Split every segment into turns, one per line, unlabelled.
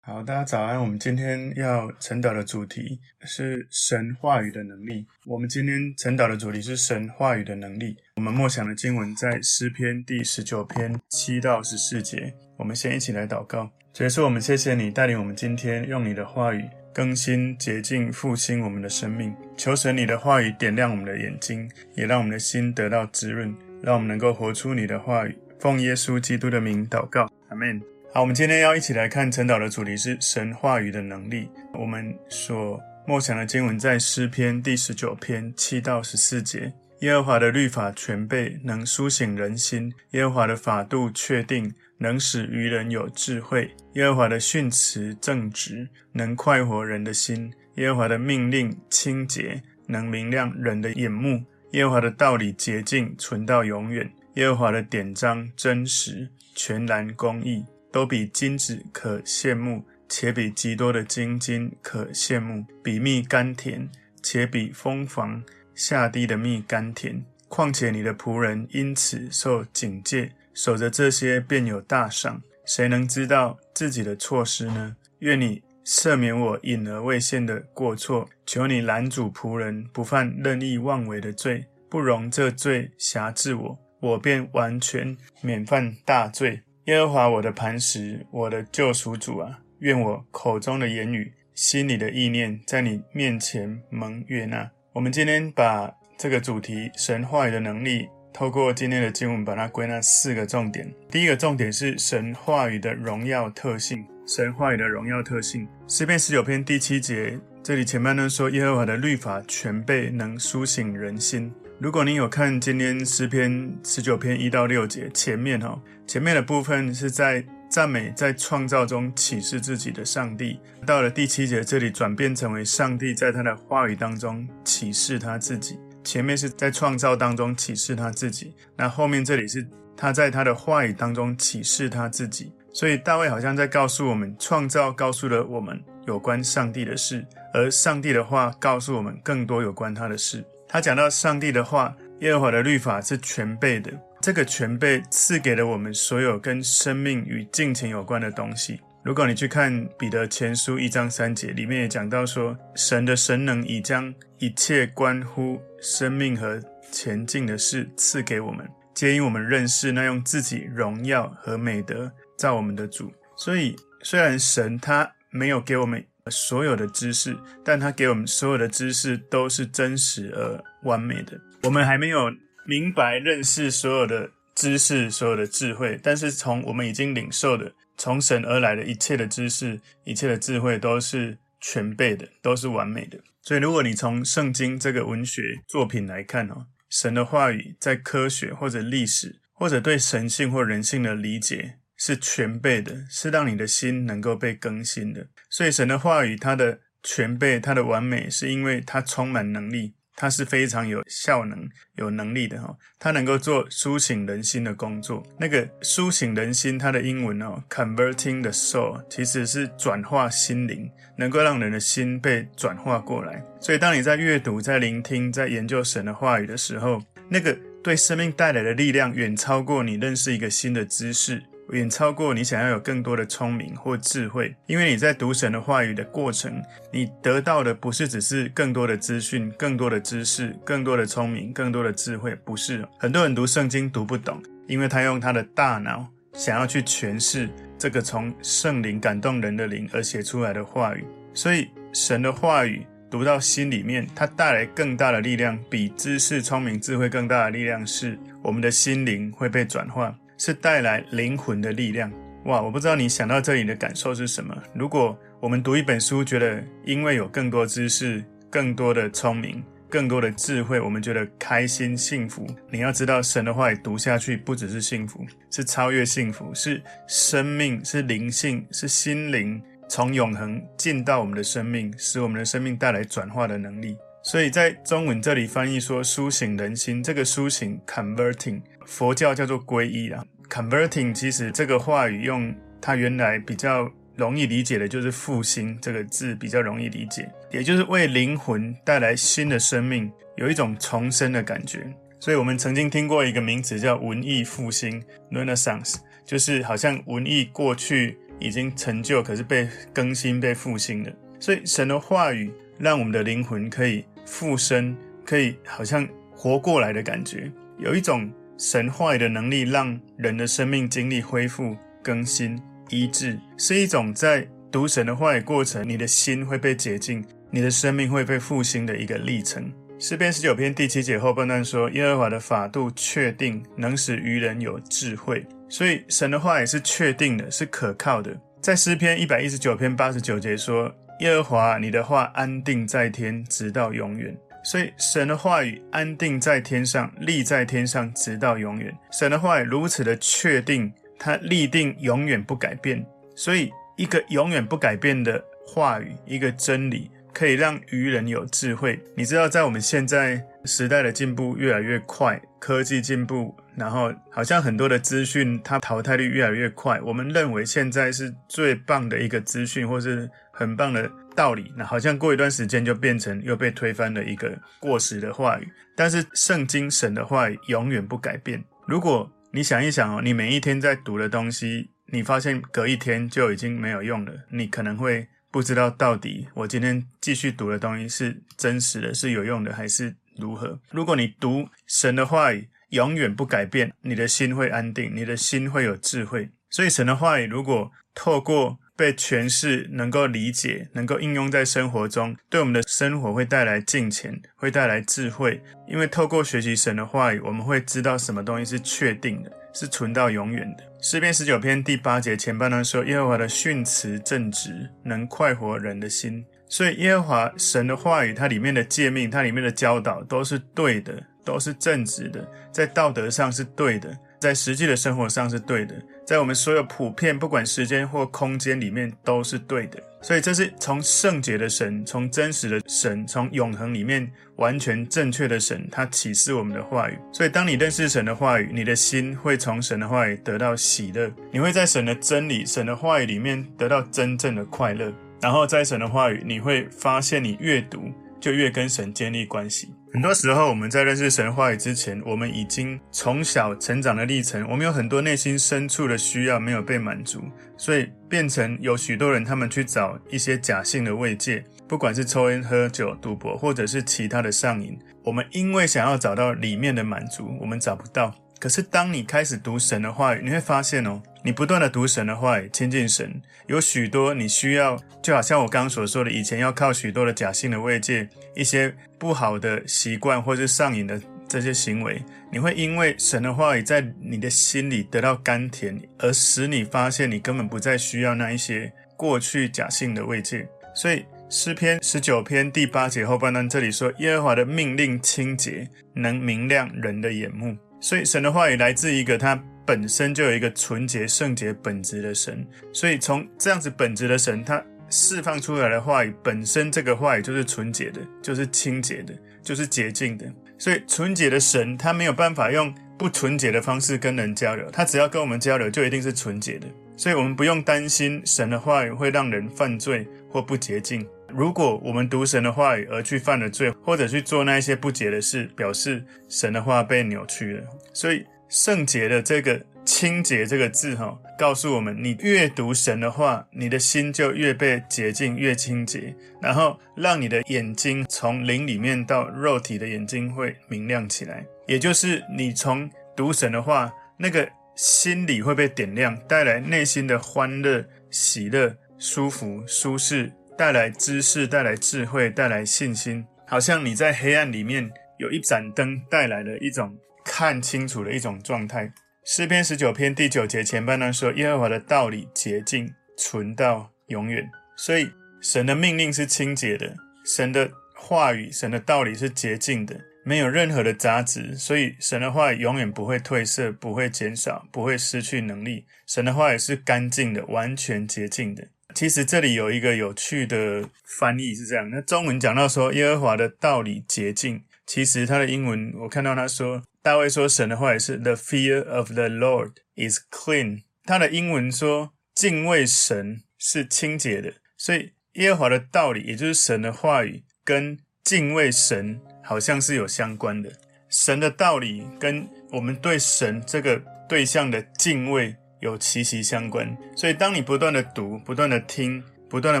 好，大家早安。我们今天要晨导的主题是神话语的能力。我们今天晨导的主题是神话语的能力。我们默想的经文在诗篇第十九篇七到十四节。我们先一起来祷告。结束，我们谢谢你带领我们今天用你的话语更新、洁净、复兴我们的生命。求神你的话语点亮我们的眼睛，也让我们的心得到滋润，让我们能够活出你的话语。奉耶稣基督的名祷告，阿门。好，我们今天要一起来看晨祷的主题是神话语的能力。我们所默想的经文在诗篇第十九篇七到十四节。耶和华的律法全备，能苏醒人心；耶和华的法度确定，能使愚人有智慧；耶和华的训词正直，能快活人的心；耶和华的命令清洁，能明亮人的眼目；耶和华的道理洁净，存到永远；耶和华的典章真实，全然公义。都比金子可羡慕，且比极多的金金可羡慕；比蜜甘甜，且比蜂房下滴的蜜甘甜。况且你的仆人因此受警戒，守着这些便有大赏。谁能知道自己的错失呢？愿你赦免我隐而未现的过错，求你拦阻仆人不犯任意妄为的罪，不容这罪辖制我，我便完全免犯大罪。耶和华我的磐石，我的救赎主啊，愿我口中的言语、心里的意念，在你面前蒙悦纳。我们今天把这个主题神话语的能力，透过今天的经文，把它归纳四个重点。第一个重点是神话语的荣耀特性。神话语的荣耀特性，诗篇十九篇第七节，这里前半段说耶和华的律法全备，能苏醒人心。如果你有看今天诗篇十九篇一到六节前面哈，前面的部分是在赞美在创造中启示自己的上帝，到了第七节这里转变成为上帝在他的话语当中启示他自己。前面是在创造当中启示他自己，那后面这里是他在他的话语当中启示他自己。所以大卫好像在告诉我们，创造告诉了我们有关上帝的事，而上帝的话告诉我们更多有关他的事。他讲到上帝的话，耶和华的律法是全备的。这个全备赐给了我们所有跟生命与金钱有关的东西。如果你去看彼得前书一章三节，里面也讲到说，神的神能已将一切关乎生命和前进的事赐给我们，皆因我们认识那用自己荣耀和美德造我们的主。所以，虽然神他没有给我们。所有的知识，但他给我们所有的知识都是真实而完美的。我们还没有明白认识所有的知识、所有的智慧，但是从我们已经领受的从神而来的一切的知识、一切的智慧，都是全备的，都是完美的。所以，如果你从圣经这个文学作品来看哦，神的话语在科学或者历史或者对神性或人性的理解。是全备的，是让你的心能够被更新的。所以神的话语，它的全备，它的完美，是因为它充满能力，它是非常有效能、有能力的哈。它能够做苏醒人心的工作。那个苏醒人心，它的英文哦，converting the soul，其实是转化心灵，能够让人的心被转化过来。所以当你在阅读、在聆听、在研究神的话语的时候，那个对生命带来的力量，远超过你认识一个新的知识。远超过你想要有更多的聪明或智慧，因为你在读神的话语的过程，你得到的不是只是更多的资讯、更多的知识、更多的聪明、更多的智慧，不是。很多人读圣经读不懂，因为他用他的大脑想要去诠释这个从圣灵感动人的灵而写出来的话语，所以神的话语读到心里面，它带来更大的力量，比知识、聪明、智慧更大的力量是我们的心灵会被转换。是带来灵魂的力量哇！我不知道你想到这里的感受是什么。如果我们读一本书，觉得因为有更多知识、更多的聪明、更多的智慧，我们觉得开心幸福。你要知道，神的话语读下去，不只是幸福，是超越幸福，是生命，是灵性，是心灵从永恒进到我们的生命，使我们的生命带来转化的能力。所以在中文这里翻译说苏醒人心，这个苏醒 converting。佛教叫做皈依啊，converting 其实这个话语用它原来比较容易理解的就是复兴这个字比较容易理解，也就是为灵魂带来新的生命，有一种重生的感觉。所以我们曾经听过一个名词叫文艺复兴 （Renaissance），就是好像文艺过去已经成就，可是被更新、被复兴了。所以神的话语让我们的灵魂可以复生，可以好像活过来的感觉。有一种神话的能力，让人的生命经历恢复、更新、医治，是一种在读神的话语过程，你的心会被洁净，你的生命会被复兴的一个历程。诗篇十九篇第七节后半段说：“耶和华的法度确定，能使愚人有智慧。”所以神的话也是确定的，是可靠的。在诗篇一百一十九篇八十九节说：“耶和华，你的话安定在天，直到永远。”所以神的话语安定在天上，立在天上，直到永远。神的话语如此的确定，它立定永远不改变。所以一个永远不改变的话语，一个真理。可以让愚人有智慧。你知道，在我们现在时代的进步越来越快，科技进步，然后好像很多的资讯它淘汰率越来越快。我们认为现在是最棒的一个资讯，或是很棒的道理，那好像过一段时间就变成又被推翻了一个过时的话语。但是圣经神的话语永远不改变。如果你想一想哦，你每一天在读的东西，你发现隔一天就已经没有用了，你可能会。不知道到底我今天继续读的东西是真实的，是有用的，还是如何？如果你读神的话语永远不改变，你的心会安定，你的心会有智慧。所以神的话语如果透过被诠释，能够理解，能够应用在生活中，对我们的生活会带来金钱，会带来智慧。因为透过学习神的话语，我们会知道什么东西是确定的，是存到永远的。诗篇十九篇第八节前半段说：“耶和华的训词正直，能快活人的心。”所以耶和华神的话语，它里面的诫命，它里面的教导都是对的，都是正直的，在道德上是对的，在实际的生活上是对的，在我们所有普遍不管时间或空间里面都是对的。所以这是从圣洁的神，从真实的神，从永恒里面完全正确的神，他启示我们的话语。所以当你认识神的话语，你的心会从神的话语得到喜乐，你会在神的真理、神的话语里面得到真正的快乐。然后在神的话语，你会发现你越读就越跟神建立关系。很多时候我们在认识神话语之前，我们已经从小成长的历程，我们有很多内心深处的需要没有被满足，所以变成有许多人他们去找一些假性的慰藉，不管是抽烟、喝酒、赌博，或者是其他的上瘾。我们因为想要找到里面的满足，我们找不到。可是当你开始读神的话语，你会发现哦，你不断的读神的话语，亲近神，有许多你需要，就好像我刚刚所说的，以前要靠许多的假性的慰藉，一些不好的习惯或是上瘾的这些行为，你会因为神的话语在你的心里得到甘甜，而使你发现你根本不再需要那一些过去假性的慰藉。所以诗篇十九篇第八节后半段这里说：“耶和华的命令清洁，能明亮人的眼目。”所以神的话语来自一个他本身就有一个纯洁、圣洁本质的神。所以从这样子本质的神，他释放出来的话语本身，这个话语就是纯洁的，就是清洁的，就是洁净的。所以纯洁的神，他没有办法用不纯洁的方式跟人交流，他只要跟我们交流，就一定是纯洁的。所以我们不用担心神的话语会让人犯罪或不洁净。如果我们读神的话语而去犯了罪，或者去做那些不洁的事，表示神的话被扭曲了。所以圣洁的这个清洁这个字，哈，告诉我们：你越读神的话，你的心就越被洁净，越清洁，然后让你的眼睛从灵里面到肉体的眼睛会明亮起来。也就是你从读神的话，那个心里会被点亮，带来内心的欢乐、喜乐、舒服、舒适。带来知识，带来智慧，带来信心，好像你在黑暗里面有一盏灯，带来了一种看清楚的一种状态。诗篇十九篇第九节前半段说：“耶和华的道理洁净，存到永远。”所以神的命令是清洁的，神的话语、神的道理是洁净的，没有任何的杂质。所以神的话永远不会褪色，不会减少，不会失去能力。神的话语是干净的，完全洁净的。其实这里有一个有趣的翻译是这样，那中文讲到说耶和华的道理洁净，其实他的英文我看到他说大卫说神的话也是 The fear of the Lord is clean，他的英文说敬畏神是清洁的，所以耶和华的道理也就是神的话语跟敬畏神好像是有相关的。神的道理跟我们对神这个对象的敬畏有息息相关。所以，当你不断的读、不断的听、不断的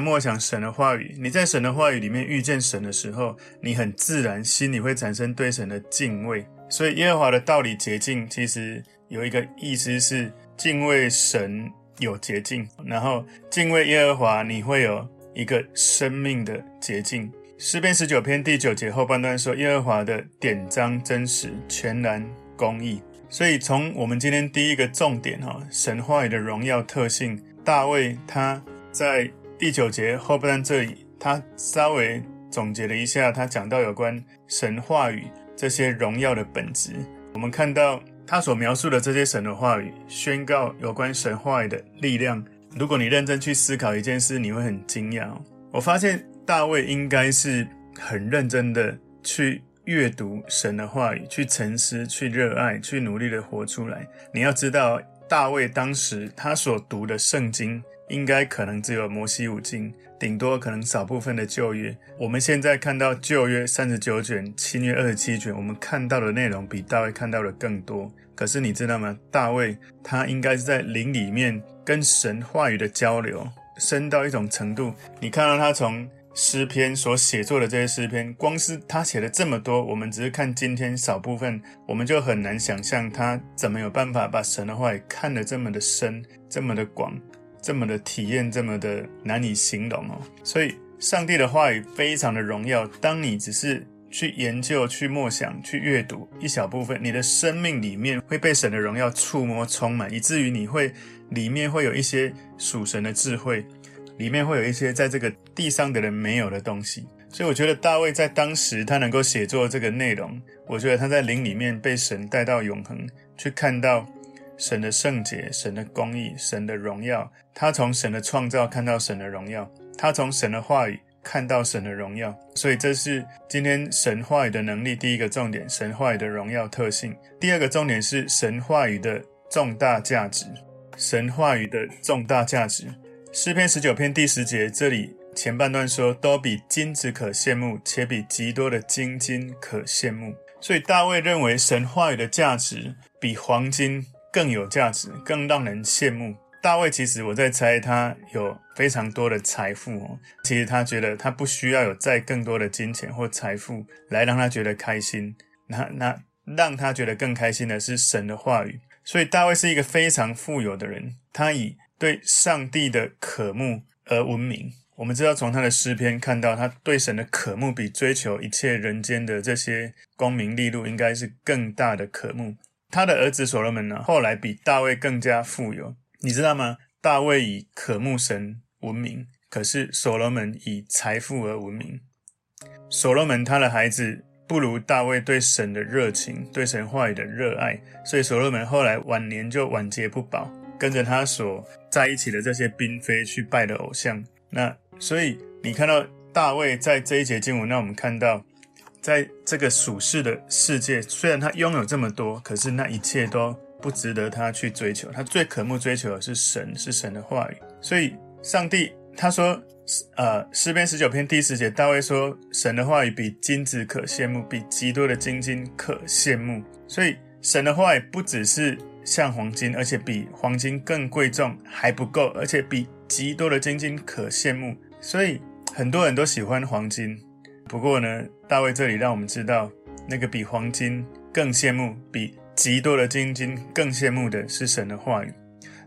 默想神的话语，你在神的话语里面遇见神的时候，你很自然心里会产生对神的敬畏。所以，耶和华的道理捷径，其实有一个意思是敬畏神有捷径，然后敬畏耶和华，你会有一个生命的捷径。诗篇十九篇第九节后半段说：“耶和华的典章真实、全然、公义。”所以从我们今天第一个重点哈，神话语的荣耀特性，大卫他在第九节后半段这里，他稍微总结了一下，他讲到有关神话语这些荣耀的本质。我们看到他所描述的这些神的话语，宣告有关神话语的力量。如果你认真去思考一件事，你会很惊讶。我发现。大卫应该是很认真的去阅读神的话语，去沉思，去热爱，去努力的活出来。你要知道，大卫当时他所读的圣经，应该可能只有摩西五经，顶多可能少部分的旧约。我们现在看到旧约三十九卷，新约二十七卷，我们看到的内容比大卫看到的更多。可是你知道吗？大卫他应该是在灵里面跟神话语的交流深到一种程度。你看到他从诗篇所写作的这些诗篇，光是他写了这么多，我们只是看今天少部分，我们就很难想象他怎么有办法把神的话语看得这么的深、这么的广、这么的体验、这么的难以形容哦。所以，上帝的话语非常的荣耀。当你只是去研究、去默想、去阅读一小部分，你的生命里面会被神的荣耀触摸、充满，以至于你会里面会有一些属神的智慧。里面会有一些在这个地上的人没有的东西，所以我觉得大卫在当时他能够写作这个内容，我觉得他在灵里面被神带到永恒，去看到神的圣洁、神的公义、神的荣耀。他从神的创造看到神的荣耀，他从神的话语看到神的荣耀。所以这是今天神话语的能力第一个重点，神话语的荣耀特性。第二个重点是神话语的重大价值，神话语的重大价值。诗篇十九篇第十节，这里前半段说，都比金子可羡慕，且比极多的金金可羡慕。所以大卫认为神话语的价值比黄金更有价值，更让人羡慕。大卫其实我在猜，他有非常多的财富哦。其实他觉得他不需要有再更多的金钱或财富来让他觉得开心。那那让他觉得更开心的是神的话语。所以大卫是一个非常富有的人，他以对上帝的渴慕而闻名。我们知道，从他的诗篇看到，他对神的渴慕比追求一切人间的这些功名利禄，应该是更大的渴慕。他的儿子所罗门呢，后来比大卫更加富有。你知道吗？大卫以渴慕神闻名，可是所罗门以财富而闻名。所罗门他的孩子不如大卫对神的热情，对神话语的热爱，所以所罗门后来晚年就晚节不保。跟着他所在一起的这些嫔妃去拜的偶像，那所以你看到大卫在这一节经文，那我们看到，在这个属世的世界，虽然他拥有这么多，可是那一切都不值得他去追求。他最渴慕追求的是神，是神的话语。所以上帝他说，呃，诗篇十九篇第十节，大卫说，神的话语比金子可羡慕，比极多的金金可羡慕。所以神的话语不只是。像黄金，而且比黄金更贵重还不够，而且比极多的金金可羡慕，所以很多人都喜欢黄金。不过呢，大卫这里让我们知道，那个比黄金更羡慕、比极多的金金更羡慕的是神的话语。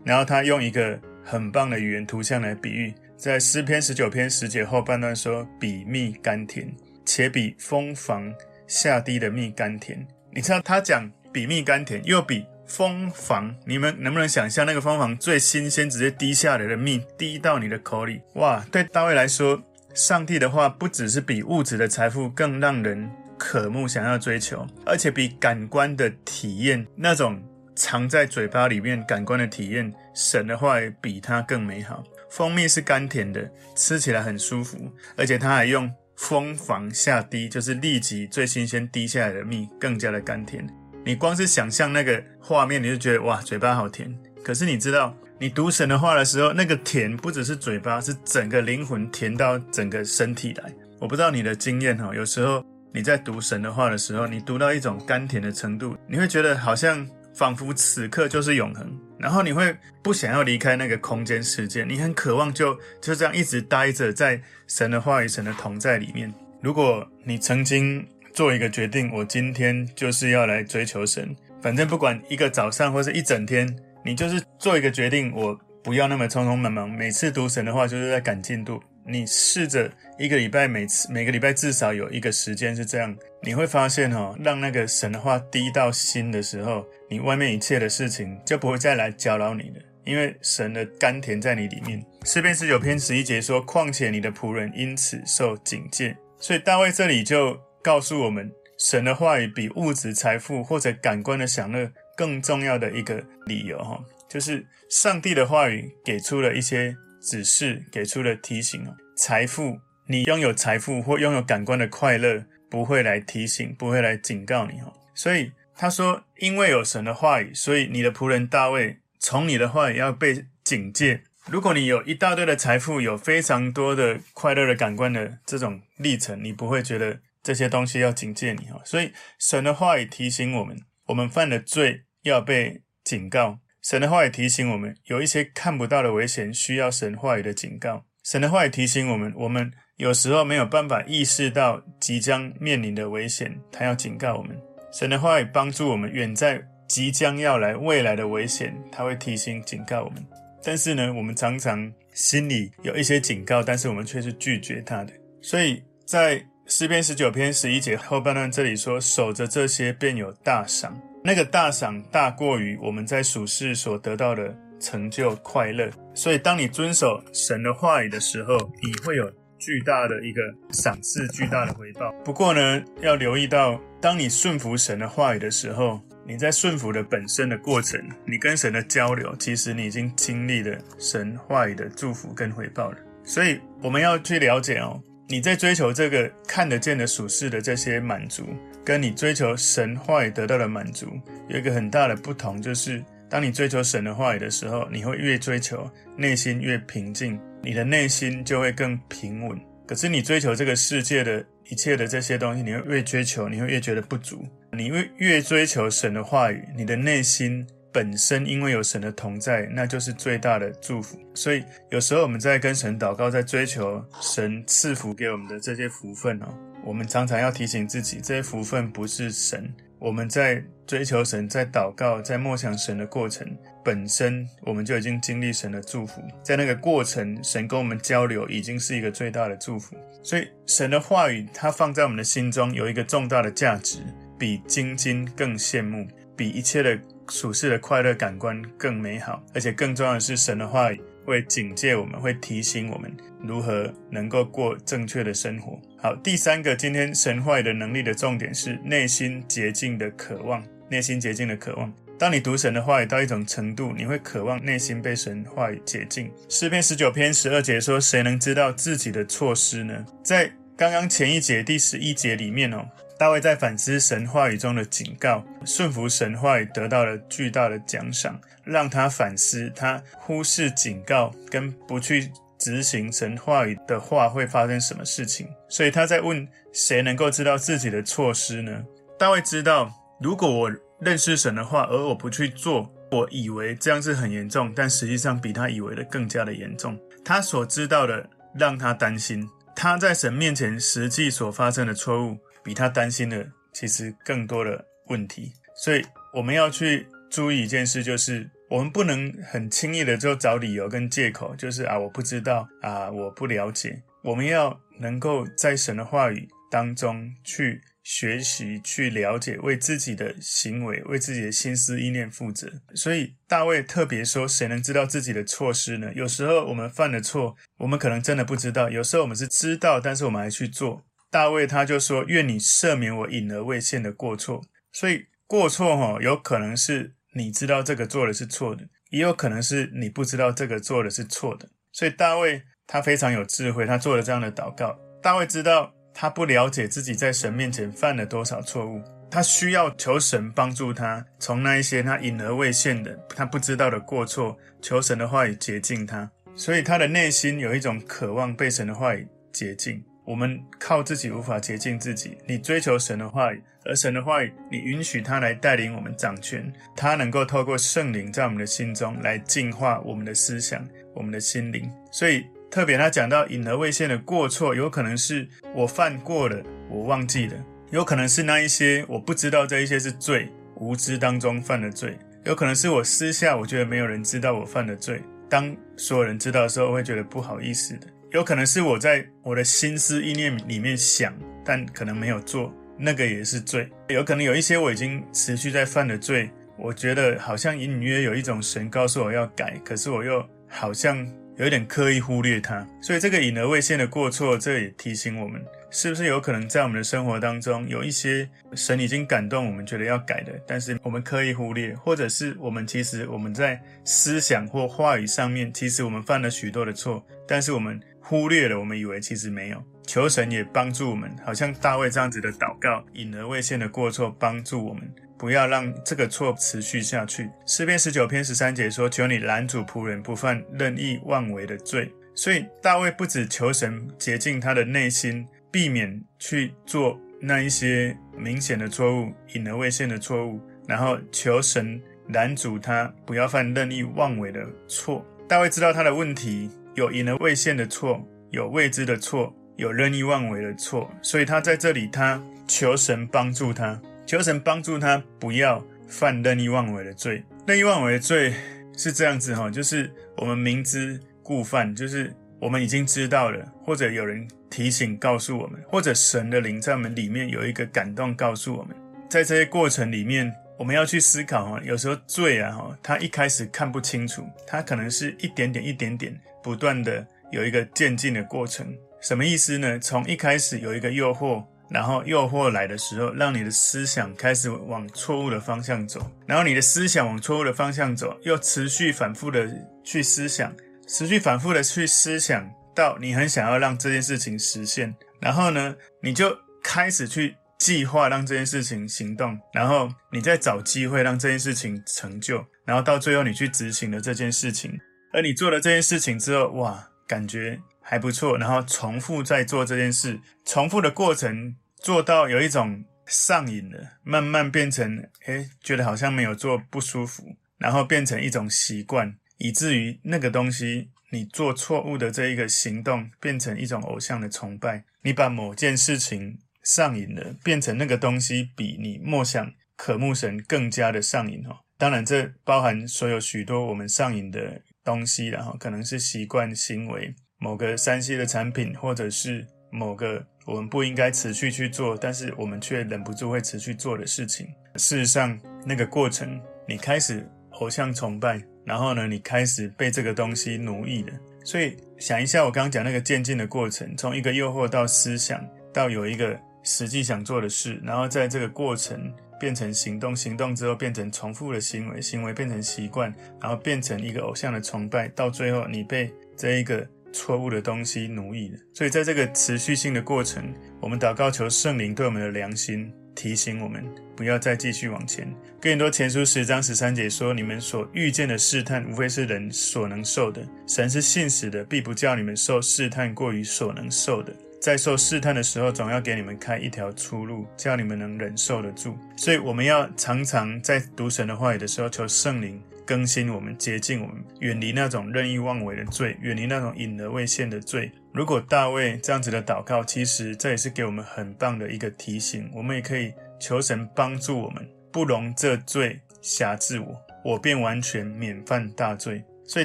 然后他用一个很棒的语言图像来比喻，在诗篇十九篇十节后半段说：“比蜜甘甜，且比蜂房下滴的蜜甘甜。”你知道他讲比蜜甘甜，又比。蜂房，你们能不能想象那个蜂房最新鲜、直接滴下来的蜜滴到你的口里？哇！对大卫来说，上帝的话不只是比物质的财富更让人渴慕、想要追求，而且比感官的体验那种藏在嘴巴里面感官的体验，神的话也比它更美好。蜂蜜是甘甜的，吃起来很舒服，而且他还用蜂房下滴，就是立即最新鲜滴下来的蜜，更加的甘甜。你光是想象那个画面，你就觉得哇，嘴巴好甜。可是你知道，你读神的话的时候，那个甜不只是嘴巴，是整个灵魂甜到整个身体来。我不知道你的经验哈，有时候你在读神的话的时候，你读到一种甘甜的程度，你会觉得好像仿佛此刻就是永恒，然后你会不想要离开那个空间世界，你很渴望就就这样一直待着在神的话语、神的同在里面。如果你曾经做一个决定，我今天就是要来追求神，反正不管一个早上或是一整天，你就是做一个决定，我不要那么匆匆忙忙，每次读神的话就是在赶进度。你试着一个礼拜，每次每个礼拜至少有一个时间是这样，你会发现哦，让那个神的话滴到心的时候，你外面一切的事情就不会再来搅扰你了，因为神的甘甜在你里面。诗篇十九篇十一节说：“况且你的仆人因此受警戒。”所以大卫这里就告诉我们，神的话语比物质财富或者感官的享乐更重要的一个理由哈，就是上帝的话语给出了一些。指示给出了提醒哦，财富，你拥有财富或拥有感官的快乐，不会来提醒，不会来警告你哦。所以他说，因为有神的话语，所以你的仆人大卫从你的话语要被警戒。如果你有一大堆的财富，有非常多的快乐的感官的这种历程，你不会觉得这些东西要警戒你哦。所以神的话语提醒我们，我们犯了罪要被警告。神的话语提醒我们，有一些看不到的危险需要神话语的警告。神的话语提醒我们，我们有时候没有办法意识到即将面临的危险，他要警告我们。神的话语帮助我们远在即将要来未来的危险，他会提醒警告我们。但是呢，我们常常心里有一些警告，但是我们却是拒绝他的。所以在诗篇十九篇十一节后半段这里说：“守着这些，便有大赏。”那个大赏大过于我们在属世所得到的成就快乐，所以当你遵守神的话语的时候，你会有巨大的一个赏赐，巨大的回报。不过呢，要留意到，当你顺服神的话语的时候，你在顺服的本身的过程，你跟神的交流，其实你已经经历了神话语的祝福跟回报了。所以我们要去了解哦，你在追求这个看得见的属世的这些满足。跟你追求神话语得到的满足有一个很大的不同，就是当你追求神的话语的时候，你会越追求内心越平静，你的内心就会更平稳。可是你追求这个世界的一切的这些东西，你会越追求，你会越觉得不足。你会越追求神的话语，你的内心本身因为有神的同在，那就是最大的祝福。所以有时候我们在跟神祷告，在追求神赐福给我们的这些福分哦。我们常常要提醒自己，这些福分不是神。我们在追求神、在祷告、在默想神的过程本身，我们就已经经历神的祝福。在那个过程，神跟我们交流，已经是一个最大的祝福。所以，神的话语，它放在我们的心中，有一个重大的价值，比金金更羡慕，比一切的属世的快乐感官更美好。而且，更重要的是，神的话语会警戒我们，会提醒我们如何能够过正确的生活。好，第三个，今天神话语的能力的重点是内心洁净的渴望。内心洁净的渴望。当你读神的话语到一种程度，你会渴望内心被神话语洁净。诗篇十九篇十二节说：“谁能知道自己的错失呢？”在刚刚前一节第十一节里面哦，大卫在反思神话语中的警告，顺服神话语得到了巨大的奖赏，让他反思，他忽视警告跟不去。执行神话语的话会发生什么事情？所以他在问谁能够知道自己的错失呢？大卫知道，如果我认识神的话，而我不去做，我以为这样是很严重，但实际上比他以为的更加的严重。他所知道的让他担心，他在神面前实际所发生的错误，比他担心的其实更多的问题。所以我们要去注意一件事，就是。我们不能很轻易的就找理由跟借口，就是啊，我不知道啊，我不了解。我们要能够在神的话语当中去学习、去了解，为自己的行为、为自己的心思意念负责。所以大卫特别说：“谁能知道自己的错失呢？”有时候我们犯了错，我们可能真的不知道；有时候我们是知道，但是我们还去做。大卫他就说：“愿你赦免我隐而未现的过错。”所以过错哈，有可能是。你知道这个做的是错的，也有可能是你不知道这个做的是错的。所以大卫他非常有智慧，他做了这样的祷告。大卫知道他不了解自己在神面前犯了多少错误，他需要求神帮助他，从那一些他隐而未现的、他不知道的过错，求神的话语洁净他。所以他的内心有一种渴望被神的话语洁净。我们靠自己无法洁净自己。你追求神的话语，而神的话语，你允许他来带领我们掌权，他能够透过圣灵在我们的心中来净化我们的思想、我们的心灵。所以特别他讲到隐而未现的过错，有可能是我犯过了，我忘记了；有可能是那一些我不知道这一些是罪，无知当中犯的罪；有可能是我私下我觉得没有人知道我犯的罪。当所有人知道的时候，我会觉得不好意思的。有可能是我在我的心思意念里面想，但可能没有做，那个也是罪。有可能有一些我已经持续在犯的罪，我觉得好像隐隐约有一种神告诉我要改，可是我又好像有一点刻意忽略它。所以这个隐而未现的过错，这也提醒我们。是不是有可能在我们的生活当中有一些神已经感动我们觉得要改的，但是我们刻意忽略，或者是我们其实我们在思想或话语上面，其实我们犯了许多的错，但是我们忽略了，我们以为其实没有。求神也帮助我们，好像大卫这样子的祷告，隐而未现的过错，帮助我们不要让这个错持续下去。诗篇十九篇十三节说：“求你拦阻仆人不犯任意妄为的罪。”所以大卫不止求神洁净他的内心。避免去做那一些明显的错误、隐而未现的错误，然后求神拦阻他不要犯任意妄为的错。大卫知道他的问题有引而未现的错，有未知的错，有任意妄为的错，所以他在这里他求神帮助他，求神帮助他不要犯任意妄为的罪。任意妄为的罪是这样子哈，就是我们明知故犯，就是我们已经知道了，或者有人。提醒告诉我们，或者神的灵在我们里面有一个感动告诉我们，在这些过程里面，我们要去思考哈，有时候罪啊哈，他一开始看不清楚，他可能是一点点一点点不断的有一个渐进的过程。什么意思呢？从一开始有一个诱惑，然后诱惑来的时候，让你的思想开始往错误的方向走，然后你的思想往错误的方向走，又持续反复的去思想，持续反复的去思想。到你很想要让这件事情实现，然后呢，你就开始去计划让这件事情行动，然后你再找机会让这件事情成就，然后到最后你去执行了这件事情。而你做了这件事情之后，哇，感觉还不错，然后重复再做这件事，重复的过程做到有一种上瘾了，慢慢变成，诶，觉得好像没有做不舒服，然后变成一种习惯，以至于那个东西。你做错误的这一个行动，变成一种偶像的崇拜。你把某件事情上瘾了，变成那个东西比你默想渴慕神更加的上瘾哦。当然，这包含所有许多我们上瘾的东西，然后可能是习惯行为、某个 3C 的产品，或者是某个我们不应该持续去做，但是我们却忍不住会持续做的事情。事实上，那个过程，你开始偶像崇拜。然后呢，你开始被这个东西奴役了。所以想一下，我刚刚讲那个渐进的过程，从一个诱惑到思想，到有一个实际想做的事，然后在这个过程变成行动，行动之后变成重复的行为，行为变成习惯，然后变成一个偶像的崇拜，到最后你被这一个错误的东西奴役了。所以在这个持续性的过程，我们祷告求圣灵对我们的良心。提醒我们不要再继续往前。更多前书十章十三节说：“你们所遇见的试探，无非是人所能受的。神是信实的，必不叫你们受试探过于所能受的。在受试探的时候，总要给你们开一条出路，叫你们能忍受得住。”所以，我们要常常在读神的话语的时候，求圣灵更新我们、洁净我们，远离那种任意妄为的罪，远离那种隐而未现的罪。如果大卫这样子的祷告，其实这也是给我们很棒的一个提醒。我们也可以求神帮助我们，不容这罪辖制我，我便完全免犯大罪。所以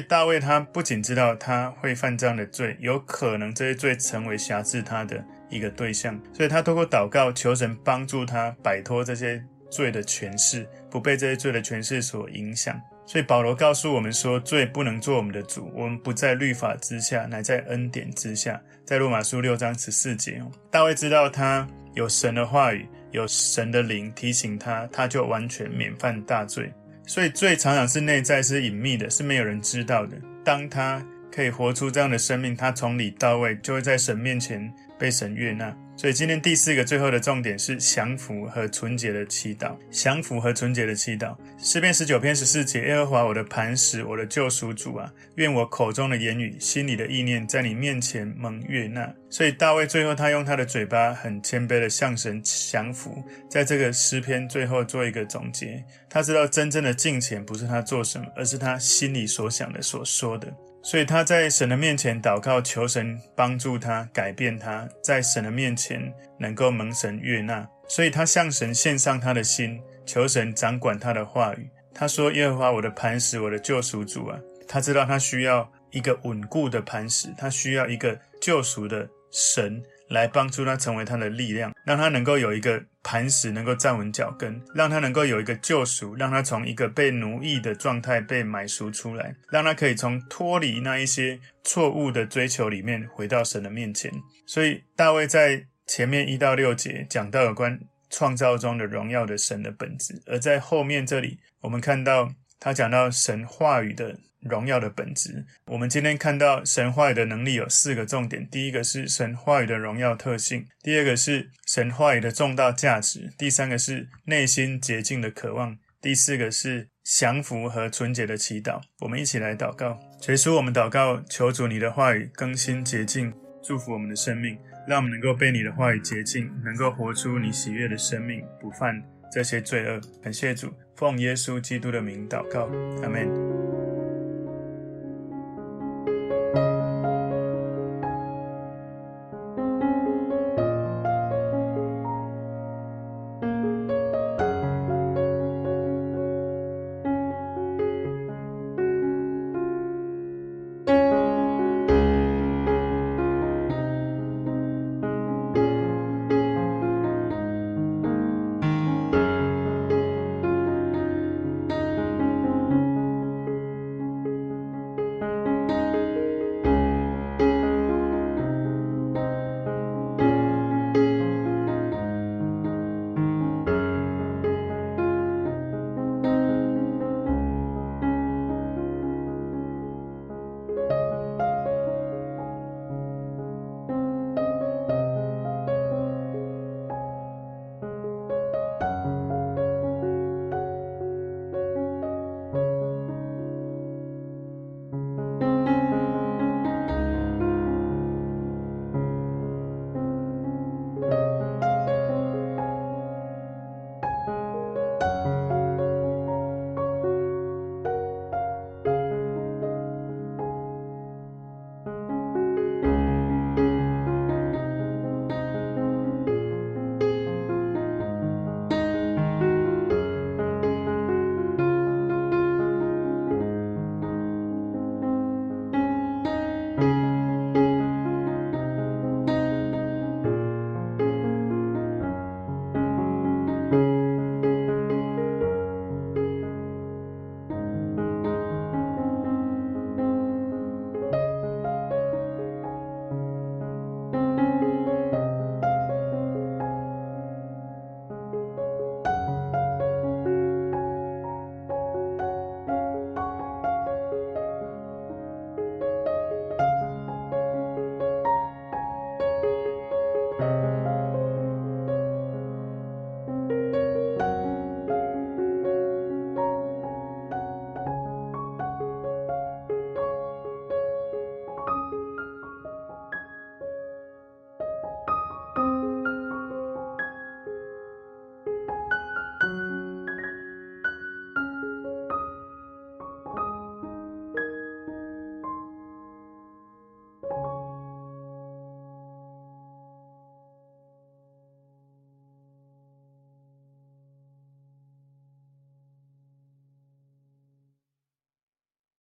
大卫他不仅知道他会犯这样的罪，有可能这些罪成为辖制他的一个对象，所以他透过祷告求神帮助他摆脱这些罪的权势，不被这些罪的权势所影响。所以保罗告诉我们说，罪不能做我们的主，我们不在律法之下，乃在恩典之下。在罗马书六章十四节，大卫知道他有神的话语，有神的灵提醒他，他就完全免犯大罪。所以最常常是内在，是隐秘的，是没有人知道的。当他可以活出这样的生命，他从里到外就会在神面前被神悦纳。所以今天第四个最后的重点是降服和纯洁的祈祷。降服和纯洁的祈祷。诗篇十九篇十四节：耶和华我的磐石，我的救赎主啊，愿我口中的言语、心里的意念，在你面前蒙悦纳。所以大卫最后他用他的嘴巴很谦卑的向神降服，在这个诗篇最后做一个总结。他知道真正的敬虔不是他做什么，而是他心里所想的、所说的。所以他在神的面前祷告，求神帮助他改变他，在神的面前能够蒙神悦纳。所以他向神献上他的心，求神掌管他的话语。他说：“耶和华我的磐石，我的救赎主啊！”他知道他需要一个稳固的磐石，他需要一个救赎的神。来帮助他成为他的力量，让他能够有一个磐石，能够站稳脚跟，让他能够有一个救赎，让他从一个被奴役的状态被买赎出来，让他可以从脱离那一些错误的追求里面回到神的面前。所以大卫在前面一到六节讲到有关创造中的荣耀的神的本质，而在后面这里我们看到他讲到神话语的。荣耀的本质。我们今天看到神话语的能力有四个重点：第一个是神话语的荣耀特性；第二个是神话语的重大价值；第三个是内心洁净的渴望；第四个是降服和纯洁的祈祷。我们一起来祷告，结束我们祷告，求主你的话语更新洁净，祝福我们的生命，让我们能够被你的话语洁净，能够活出你喜悦的生命，不犯这些罪恶。感谢主，奉耶稣基督的名祷告，阿门。